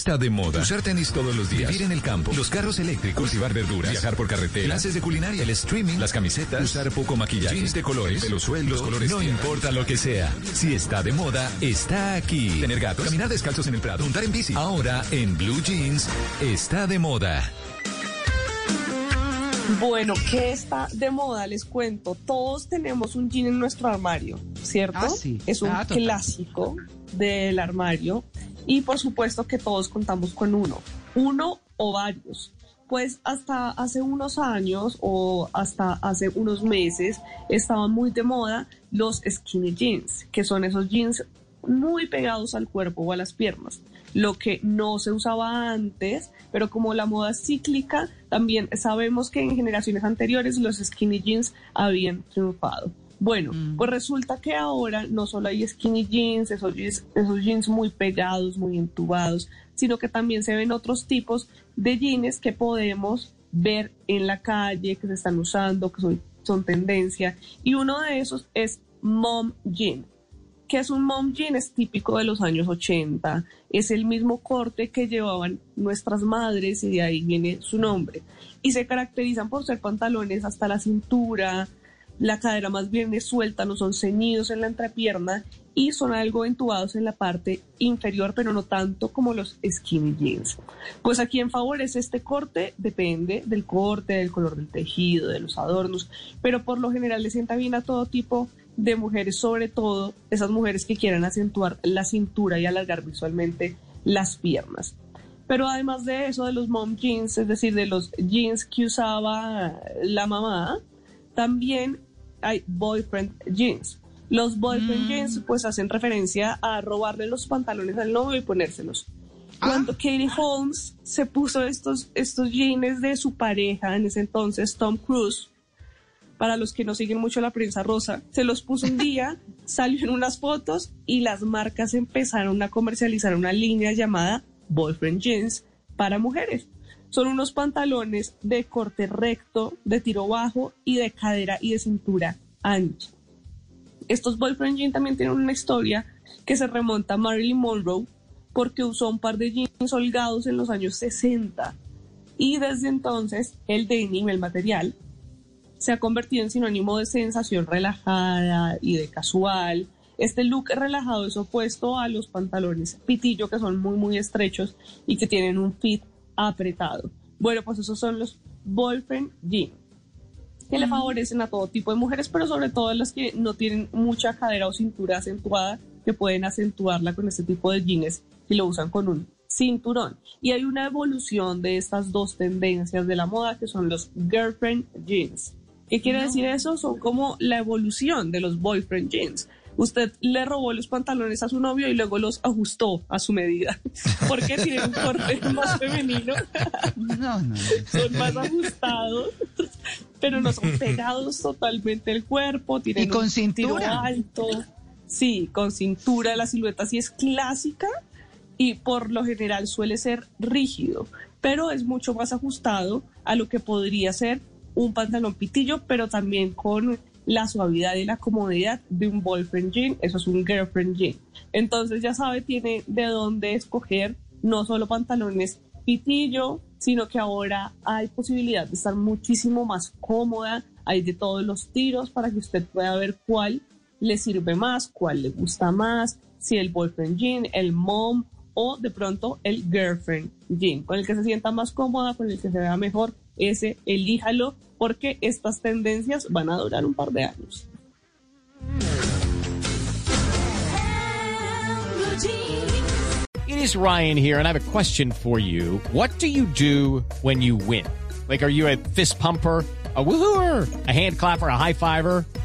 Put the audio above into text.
Está de moda. Usar tenis todos los días. Vivir en el campo. Los carros eléctricos. Cultivar verduras. Viajar por carretera. Clases de culinaria. El streaming. Las camisetas. Usar poco maquillaje. Jeans de colores. Pelos sueltos. Los colores. No importa lo que sea. Si está de moda, está aquí. Tener gatos. Caminar descalzos en el prado. Montar en bici. Ahora, en Blue Jeans, está de moda. Bueno, ¿qué está de moda? Les cuento. Todos tenemos un jean en nuestro armario, ¿cierto? Ah, sí. Es un Ah, clásico del armario. Y por supuesto que todos contamos con uno. Uno o varios. Pues hasta hace unos años o hasta hace unos meses estaban muy de moda los skinny jeans, que son esos jeans muy pegados al cuerpo o a las piernas, lo que no se usaba antes, pero como la moda cíclica, también sabemos que en generaciones anteriores los skinny jeans habían triunfado. Bueno, pues resulta que ahora no solo hay skinny jeans, esos jeans, esos jeans muy pegados, muy entubados, sino que también se ven otros tipos de jeans que podemos ver en la calle, que se están usando, que son, son tendencia. Y uno de esos es mom jean que es un mom jean, es típico de los años 80. Es el mismo corte que llevaban nuestras madres y de ahí viene su nombre. Y se caracterizan por ser pantalones hasta la cintura, la cadera más bien es suelta, no son ceñidos en la entrepierna y son algo entubados en la parte inferior, pero no tanto como los skinny jeans. Pues a quien favorece este corte depende del corte, del color del tejido, de los adornos, pero por lo general le sienta bien a todo tipo de mujeres, sobre todo esas mujeres que quieran acentuar la cintura y alargar visualmente las piernas. Pero además de eso, de los mom jeans, es decir, de los jeans que usaba la mamá, también hay boyfriend jeans. Los boyfriend jeans pues hacen referencia a robarle los pantalones al novio y ponérselos. Cuando Katie Holmes se puso estos, estos jeans de su pareja, en ese entonces Tom Cruise, para los que no siguen mucho la prensa rosa, se los puso un día, salió en unas fotos y las marcas empezaron a comercializar una línea llamada Boyfriend Jeans para mujeres. Son unos pantalones de corte recto, de tiro bajo y de cadera y de cintura ancha. Estos Boyfriend Jeans también tienen una historia que se remonta a Marilyn Monroe porque usó un par de jeans holgados en los años 60 y desde entonces el denim, el material, se ha convertido en sinónimo de sensación relajada y de casual. Este look relajado es opuesto a los pantalones pitillo que son muy muy estrechos y que tienen un fit apretado. Bueno, pues esos son los boyfriend jeans que le favorecen a todo tipo de mujeres, pero sobre todo a las que no tienen mucha cadera o cintura acentuada, que pueden acentuarla con este tipo de jeans y lo usan con un cinturón. Y hay una evolución de estas dos tendencias de la moda que son los girlfriend jeans. ¿Qué quiere decir eso? Son como la evolución de los boyfriend jeans. Usted le robó los pantalones a su novio y luego los ajustó a su medida. Porque tienen un corte más femenino. No, no. Son más ajustados, pero no son pegados totalmente el cuerpo. Tienen Y con un cintura. alto. Sí, con cintura. La silueta sí es clásica y por lo general suele ser rígido, pero es mucho más ajustado a lo que podría ser un pantalón pitillo, pero también con la suavidad y la comodidad de un boyfriend jean, eso es un girlfriend jean. Entonces ya sabe, tiene de dónde escoger no solo pantalones pitillo, sino que ahora hay posibilidad de estar muchísimo más cómoda, hay de todos los tiros para que usted pueda ver cuál le sirve más, cuál le gusta más, si el boyfriend jean, el mom o de pronto el girlfriend jean, con el que se sienta más cómoda, con el que se vea mejor, ese elíjalo, porque estas tendencias van a durar un par de años. It is Ryan here, and I have a question for you. What do you do when you win? Like, are you a fist pumper? A woohooer, a hand clapper, a high fiver.